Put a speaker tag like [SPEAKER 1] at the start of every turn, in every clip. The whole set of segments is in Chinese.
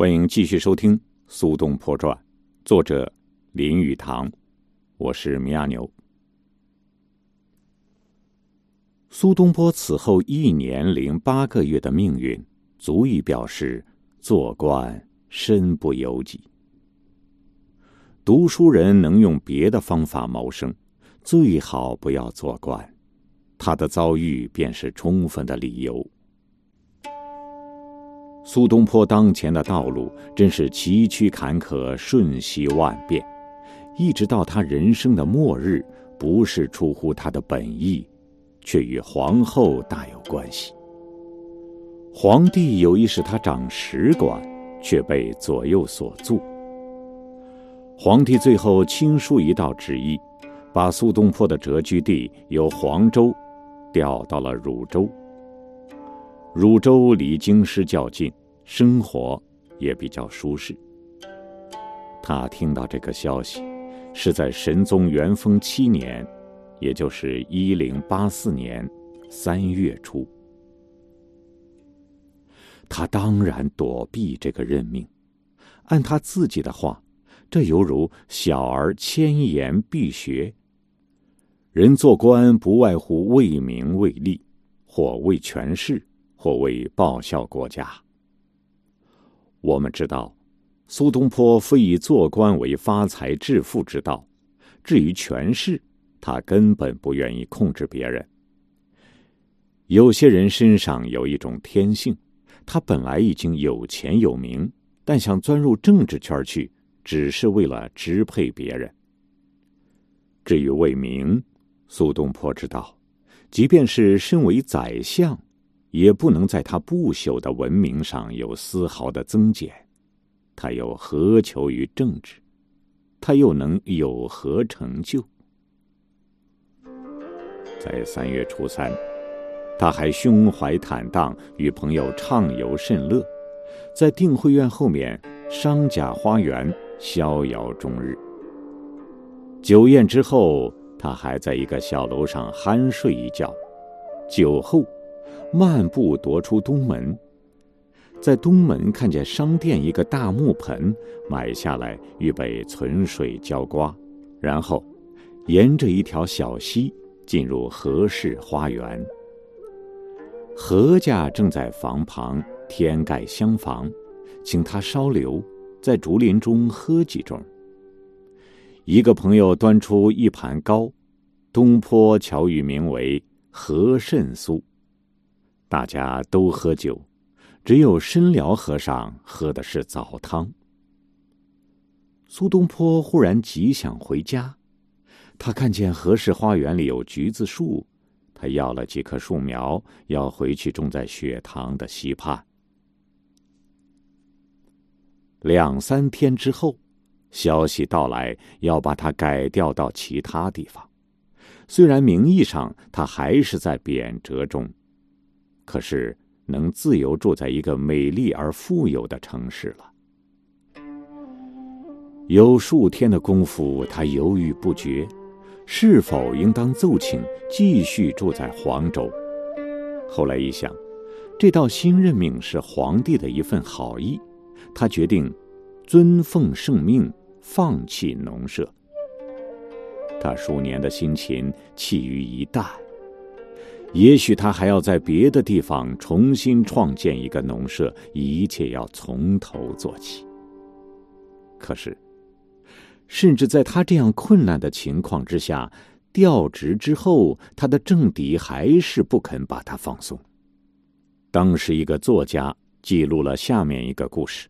[SPEAKER 1] 欢迎继续收听《苏东坡传》，作者林语堂，我是米亚牛。苏东坡此后一年零八个月的命运，足以表示做官身不由己。读书人能用别的方法谋生，最好不要做官。他的遭遇便是充分的理由。苏东坡当前的道路真是崎岖坎坷、瞬息万变，一直到他人生的末日，不是出乎他的本意，却与皇后大有关系。皇帝有意使他掌史馆，却被左右所阻。皇帝最后亲书一道旨意，把苏东坡的谪居地由黄州调到了汝州。汝州离京师较近。生活也比较舒适。他听到这个消息，是在神宗元丰七年，也就是一零八四年三月初。他当然躲避这个任命。按他自己的话，这犹如小儿千言必学。人做官不外乎为名为利，或为权势，或为报效国家。我们知道，苏东坡非以做官为发财致富之道。至于权势，他根本不愿意控制别人。有些人身上有一种天性，他本来已经有钱有名，但想钻入政治圈去，只是为了支配别人。至于为名，苏东坡知道，即便是身为宰相。也不能在他不朽的文明上有丝毫的增减，他又何求于政治？他又能有何成就？在三月初三，他还胸怀坦荡，与朋友畅游甚乐，在定慧院后面商贾花园逍遥终日。酒宴之后，他还在一个小楼上酣睡一觉，酒后。漫步踱出东门，在东门看见商店一个大木盆，买下来预备存水浇瓜，然后沿着一条小溪进入何氏花园。何家正在房旁添盖厢房，请他稍留，在竹林中喝几盅。一个朋友端出一盘糕，东坡巧语名为何甚酥。大家都喝酒，只有申辽和尚喝的是澡汤。苏东坡忽然极想回家，他看见何氏花园里有橘子树，他要了几棵树苗，要回去种在雪塘的溪畔。两三天之后，消息到来，要把他改调到其他地方。虽然名义上他还是在贬谪中。可是，能自由住在一个美丽而富有的城市了。有数天的功夫，他犹豫不决，是否应当奏请继续住在黄州。后来一想，这道新任命是皇帝的一份好意，他决定遵奉圣命，放弃农舍。他数年的辛勤弃于一旦。也许他还要在别的地方重新创建一个农舍，一切要从头做起。可是，甚至在他这样困难的情况之下，调职之后，他的政敌还是不肯把他放松。当时，一个作家记录了下面一个故事：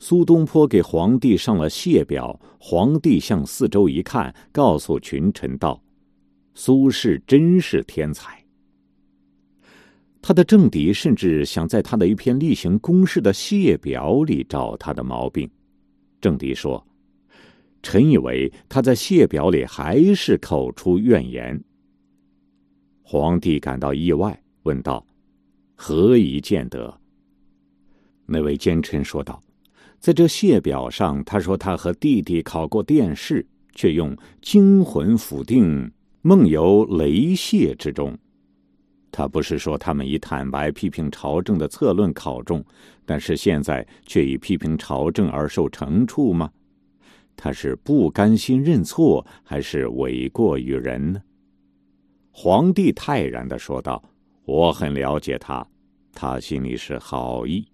[SPEAKER 1] 苏东坡给皇帝上了谢表，皇帝向四周一看，告诉群臣道：“苏轼真是天才。”他的政敌甚至想在他的一篇例行公事的谢表里找他的毛病。政敌说：“臣以为他在谢表里还是口出怨言。”皇帝感到意外，问道：“何以见得？”那位奸臣说道：“在这谢表上，他说他和弟弟考过殿试，却用惊魂甫定，梦游雷谢之中。”他不是说他们以坦白批评朝政的策论考中，但是现在却以批评朝政而受惩处吗？他是不甘心认错，还是诿过于人呢？皇帝泰然的说道：“我很了解他，他心里是好意。”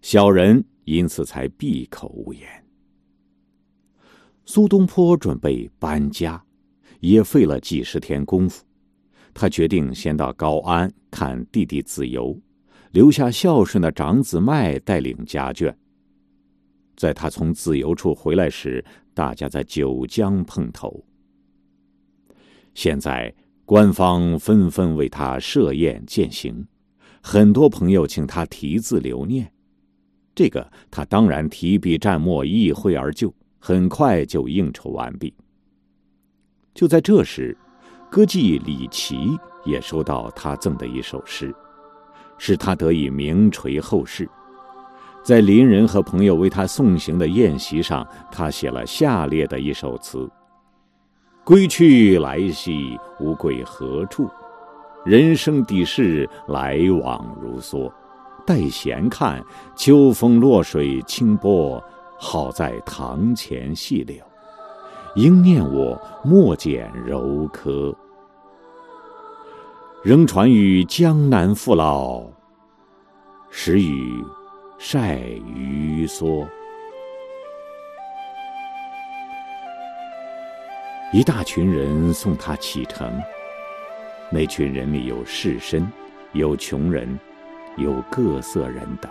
[SPEAKER 1] 小人因此才闭口无言。苏东坡准备搬家，也费了几十天功夫。他决定先到高安看弟弟子由，留下孝顺的长子迈带领家眷。在他从自由处回来时，大家在九江碰头。现在官方纷纷为他设宴饯行，很多朋友请他题字留念。这个他当然提笔蘸墨，一挥而就，很快就应酬完毕。就在这时，歌妓李琦也收到他赠的一首诗，使他得以名垂后世。在邻人和朋友为他送行的宴席上，他写了下列的一首词：“归去来兮无归何处，人生底事来往如梭。待闲看秋风落水清波，好在堂前细柳。应念我莫剪柔柯，仍传于江南父老，时雨。”晒鱼蓑，一大群人送他启程。那群人里有士绅，有穷人，有各色人等。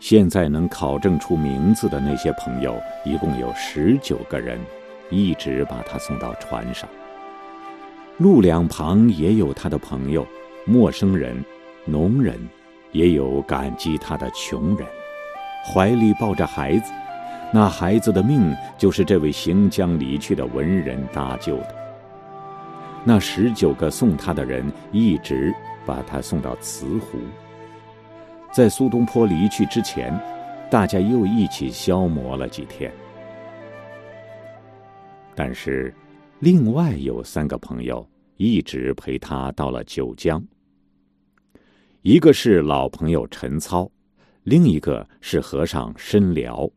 [SPEAKER 1] 现在能考证出名字的那些朋友，一共有十九个人，一直把他送到船上。路两旁也有他的朋友，陌生人，农人。也有感激他的穷人，怀里抱着孩子，那孩子的命就是这位行将离去的文人搭救的。那十九个送他的人一直把他送到慈湖。在苏东坡离去之前，大家又一起消磨了几天。但是，另外有三个朋友一直陪他到了九江。一个是老朋友陈操，另一个是和尚申辽。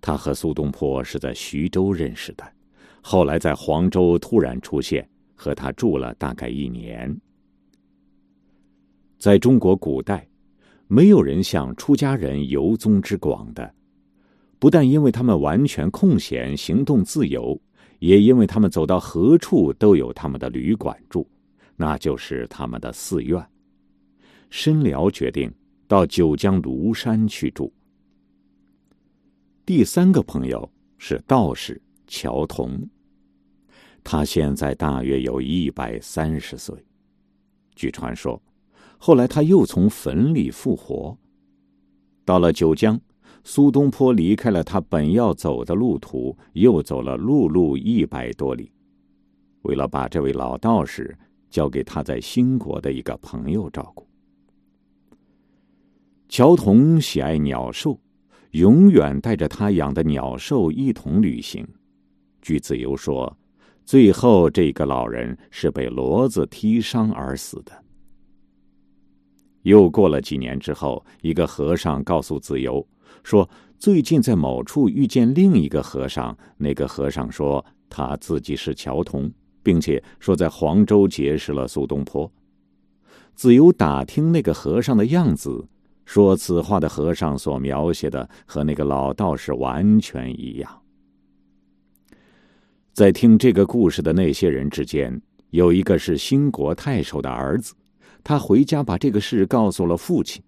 [SPEAKER 1] 他和苏东坡是在徐州认识的，后来在黄州突然出现，和他住了大概一年。在中国古代，没有人像出家人游踪之广的，不但因为他们完全空闲，行动自由，也因为他们走到何处都有他们的旅馆住，那就是他们的寺院。申辽决定到九江庐山去住。第三个朋友是道士乔童，他现在大约有一百三十岁。据传说，后来他又从坟里复活。到了九江，苏东坡离开了他本要走的路途，又走了陆路一百多里，为了把这位老道士交给他在兴国的一个朋友照顾。乔童喜爱鸟兽，永远带着他养的鸟兽一同旅行。据子由说，最后这个老人是被骡子踢伤而死的。又过了几年之后，一个和尚告诉子由说，最近在某处遇见另一个和尚。那个和尚说他自己是乔童，并且说在黄州结识了苏东坡。子由打听那个和尚的样子。说此话的和尚所描写的和那个老道士完全一样。在听这个故事的那些人之间，有一个是兴国太守的儿子，他回家把这个事告诉了父亲。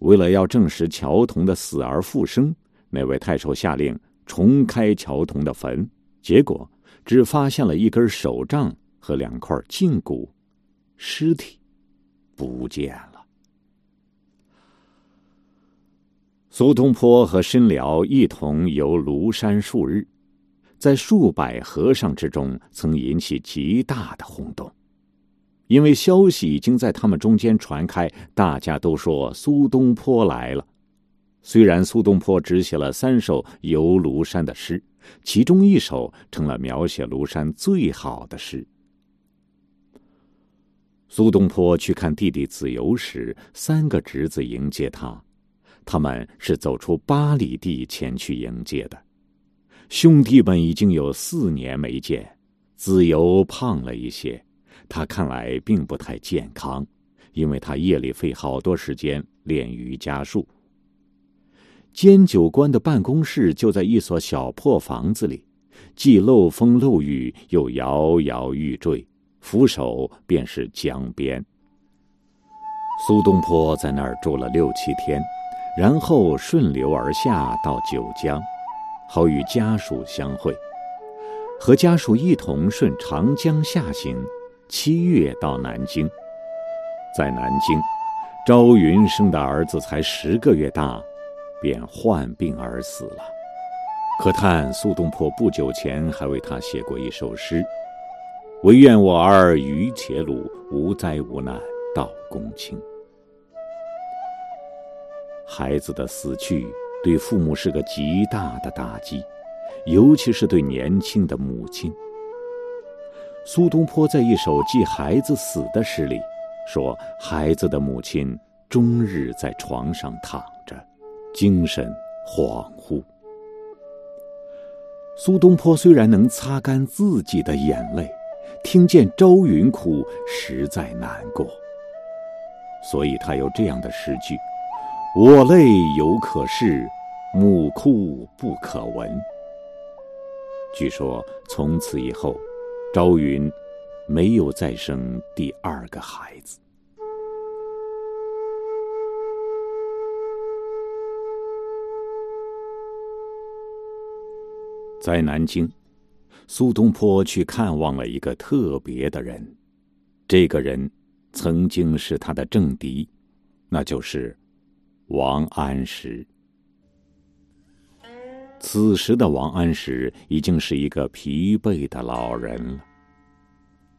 [SPEAKER 1] 为了要证实乔童的死而复生，那位太守下令重开乔童的坟，结果只发现了一根手杖和两块胫骨，尸体不见了。苏东坡和申辽一同游庐山数日，在数百和尚之中，曾引起极大的轰动，因为消息已经在他们中间传开，大家都说苏东坡来了。虽然苏东坡只写了三首游庐山的诗，其中一首成了描写庐山最好的诗。苏东坡去看弟弟子由时，三个侄子迎接他，他们是走出八里地前去迎接的。兄弟们已经有四年没见，子由胖了一些，他看来并不太健康，因为他夜里费好多时间练瑜伽术。监酒官的办公室就在一所小破房子里，既漏风漏雨，又摇摇欲坠。扶手便是江边。苏东坡在那儿住了六七天，然后顺流而下到九江，好与家属相会，和家属一同顺长江下行，七月到南京。在南京，朝云生的儿子才十个月大，便患病而死了。可叹苏东坡不久前还为他写过一首诗。唯愿我儿于且鲁，无灾无难到公卿。孩子的死去，对父母是个极大的打击，尤其是对年轻的母亲。苏东坡在一首记孩子死的诗里，说孩子的母亲终日在床上躺着，精神恍惚。苏东坡虽然能擦干自己的眼泪。听见朝云哭，实在难过，所以他有这样的诗句：“我泪犹可拭，母哭不可闻。”据说从此以后，朝云没有再生第二个孩子。在南京。苏东坡去看望了一个特别的人，这个人曾经是他的政敌，那就是王安石。此时的王安石已经是一个疲惫的老人了。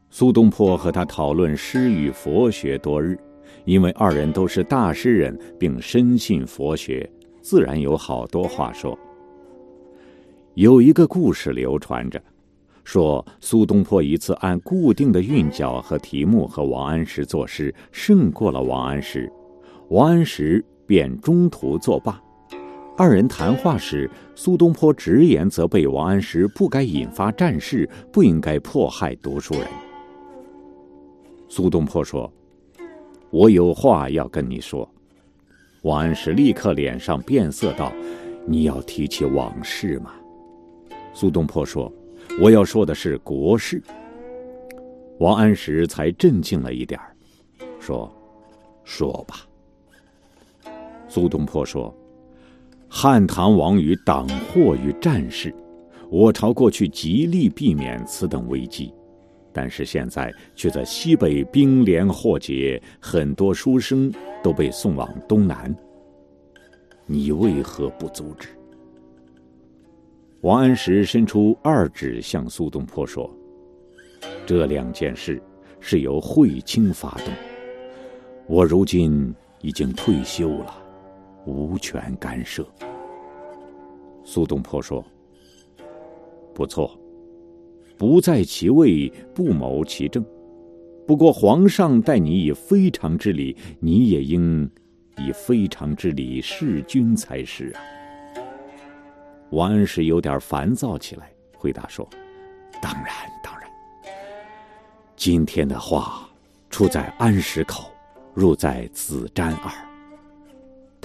[SPEAKER 1] 苏东坡和他讨论诗与佛学多日，因为二人都是大诗人，并深信佛学，自然有好多话说。有一个故事流传着。说苏东坡一次按固定的韵脚和题目和王安石作诗，胜过了王安石，王安石便中途作罢。二人谈话时，苏东坡直言责备王安石不该引发战事，不应该迫害读书人。苏东坡说：“我有话要跟你说。”王安石立刻脸上变色道：“你要提起往事吗？”苏东坡说。我要说的是国事。王安石才镇静了一点儿，说：“说吧。”苏东坡说：“汉唐亡于党祸与战事，我朝过去极力避免此等危机，但是现在却在西北兵连祸结，很多书生都被送往东南。你为何不阻止？”王安石伸出二指向苏东坡说：“这两件事是由会卿发动，我如今已经退休了，无权干涉。”苏东坡说：“不错，不在其位，不谋其政。不过皇上待你以非常之礼，你也应以非常之礼事君才是啊。”王安石有点烦躁起来，回答说：“当然，当然。今天的话出在安石口，入在子瞻耳。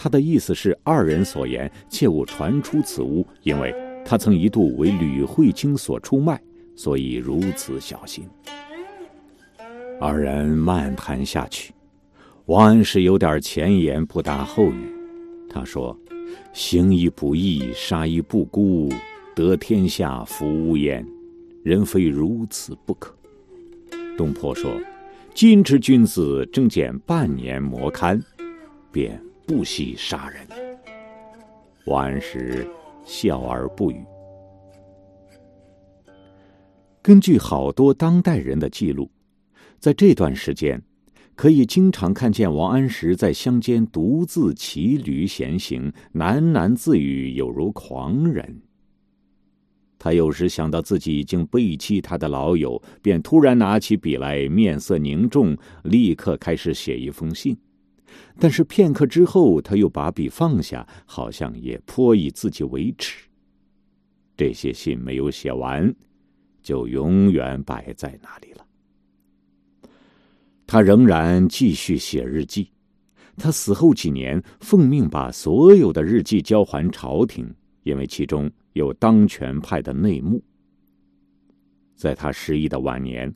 [SPEAKER 1] 他的意思是二人所言切勿传出此屋，因为他曾一度为吕惠卿所出卖，所以如此小心。”二人漫谈下去，王安石有点前言不搭后语，他说。行亦不义，杀亦不辜，得天下福无焉。人非如此不可。东坡说：“今之君子，正见半年磨堪，便不惜杀人。”王安石笑而不语。根据好多当代人的记录，在这段时间。可以经常看见王安石在乡间独自骑驴闲行，喃喃自语，有如狂人。他有时想到自己已经背弃他的老友，便突然拿起笔来，面色凝重，立刻开始写一封信。但是片刻之后，他又把笔放下，好像也颇以自己为耻。这些信没有写完，就永远摆在那里了。他仍然继续写日记。他死后几年，奉命把所有的日记交还朝廷，因为其中。有当权派的内幕，在他失意的晚年，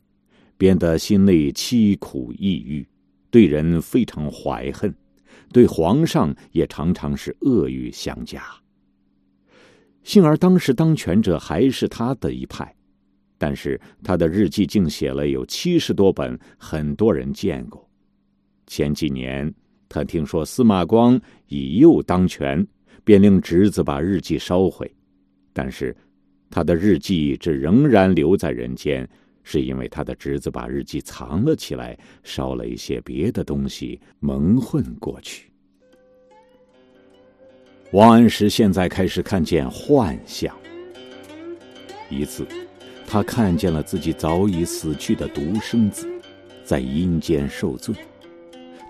[SPEAKER 1] 变得心内凄苦抑郁，对人非常怀恨，对皇上也常常是恶语相加。幸而当时当权者还是他的一派，但是他的日记竟写了有七十多本，很多人见过。前几年，他听说司马光以右当权，便令侄子把日记烧毁。但是，他的日记这仍然留在人间，是因为他的侄子把日记藏了起来，烧了一些别的东西蒙混过去。王安石现在开始看见幻象。一次，他看见了自己早已死去的独生子，在阴间受罪。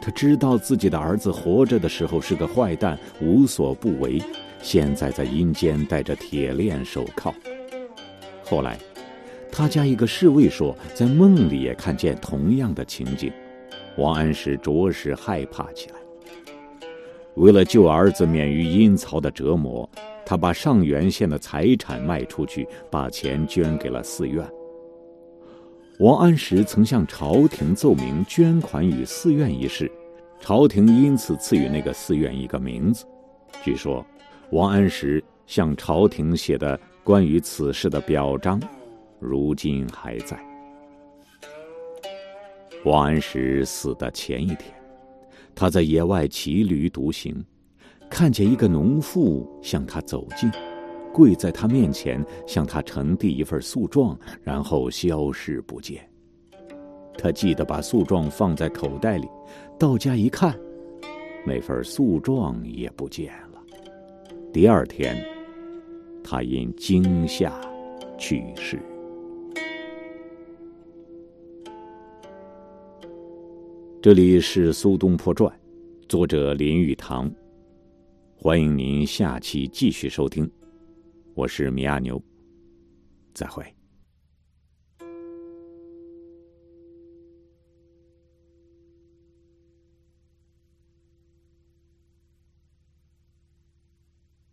[SPEAKER 1] 他知道自己的儿子活着的时候是个坏蛋，无所不为。现在在阴间戴着铁链手铐。后来，他家一个侍卫说，在梦里也看见同样的情景。王安石着实害怕起来。为了救儿子免于阴曹的折磨，他把上元县的财产卖出去，把钱捐给了寺院。王安石曾向朝廷奏明捐款与寺院一事，朝廷因此赐予那个寺院一个名字。据说。王安石向朝廷写的关于此事的表彰，如今还在。王安石死的前一天，他在野外骑驴独行，看见一个农妇向他走近，跪在他面前，向他呈递一份诉状，然后消失不见。他记得把诉状放在口袋里，到家一看，那份诉状也不见了。第二天，他因惊吓去世。这里是《苏东坡传》，作者林语堂。欢迎您下期继续收听，我是米亚牛，再会。